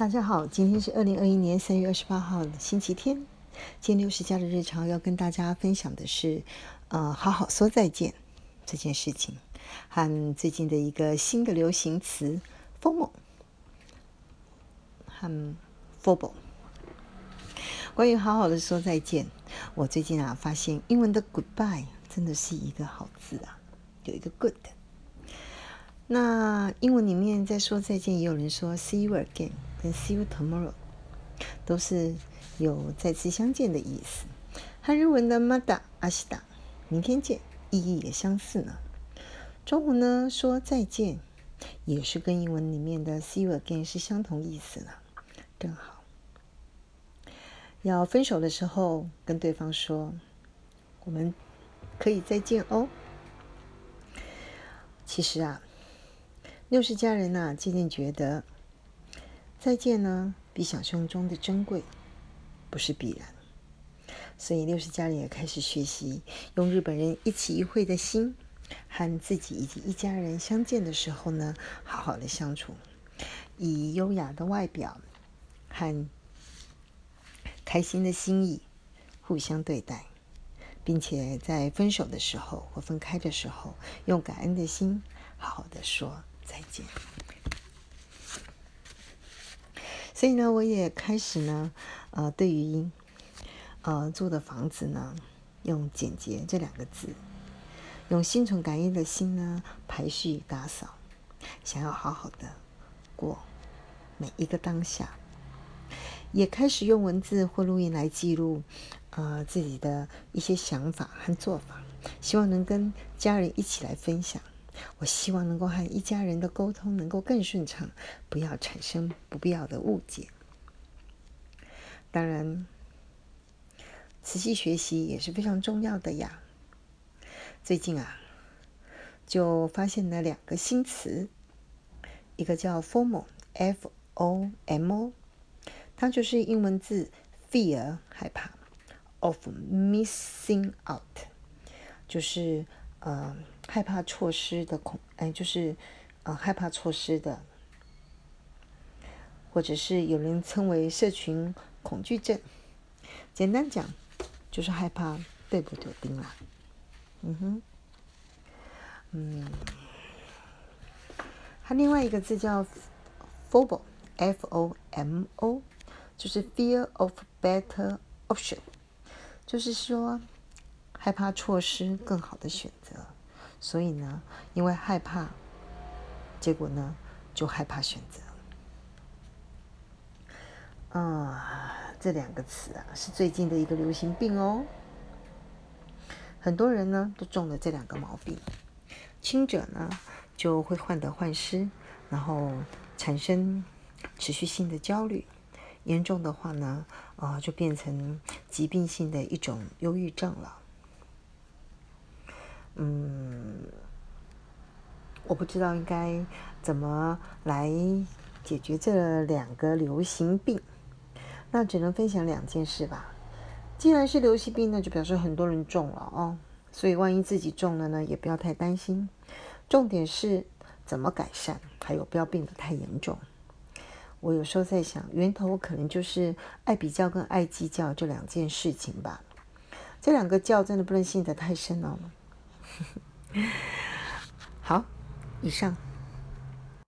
大家好，今天是二零二一年三月二十八号星期天。今天六十加的日常要跟大家分享的是，呃，好好说再见这件事情，和最近的一个新的流行词 “formal” 和 “formal”。关于好好的说再见，我最近啊发现英文的 “goodbye” 真的是一个好字啊，有一个 “good”。那英文里面在说再见，也有人说 “see you again”。跟 See you tomorrow 都是有再次相见的意思。和日文的 Mada 阿西达明天见意义也相似呢。中文呢说再见，也是跟英文里面的 See you again 是相同意思呢，正好。要分手的时候跟对方说，我们可以再见哦。其实啊，六十家人呐渐渐觉得。再见呢，比想象中的珍贵，不是必然。所以六十家人也开始学习，用日本人一起一会的心，和自己以及一家人相见的时候呢，好好的相处，以优雅的外表和开心的心意互相对待，并且在分手的时候或分开的时候，用感恩的心好好的说再见。所以呢，我也开始呢，呃，对于呃住的房子呢，用简洁这两个字，用心存感恩的心呢，排序打扫，想要好好的过每一个当下，也开始用文字或录音来记录呃自己的一些想法和做法，希望能跟家人一起来分享。我希望能够和一家人的沟通能够更顺畅，不要产生不必要的误解。当然，仔细学习也是非常重要的呀。最近啊，就发现了两个新词，一个叫 “formal”（F-O-M-O），它就是英文字 “fear” 害怕，“of missing out” 就是呃。害怕错失的恐，哎，就是呃害怕错失的，或者是有人称为社群恐惧症。简单讲，就是害怕对不对钉啦。嗯哼，嗯，它另外一个字叫 “fomo”（f-o-m-o），就是 “fear of better option”，就是说害怕错失更好的选择。所以呢，因为害怕，结果呢，就害怕选择。啊，这两个词啊，是最近的一个流行病哦。很多人呢都中了这两个毛病，轻者呢就会患得患失，然后产生持续性的焦虑；严重的话呢，啊，就变成疾病性的一种忧郁症了。嗯，我不知道应该怎么来解决这两个流行病，那只能分享两件事吧。既然是流行病，那就表示很多人中了哦。所以万一自己中了呢，也不要太担心。重点是怎么改善，还有不要病得太严重。我有时候在想，源头可能就是爱比较跟爱计较这两件事情吧。这两个教真的不能信得太深哦。好，以上。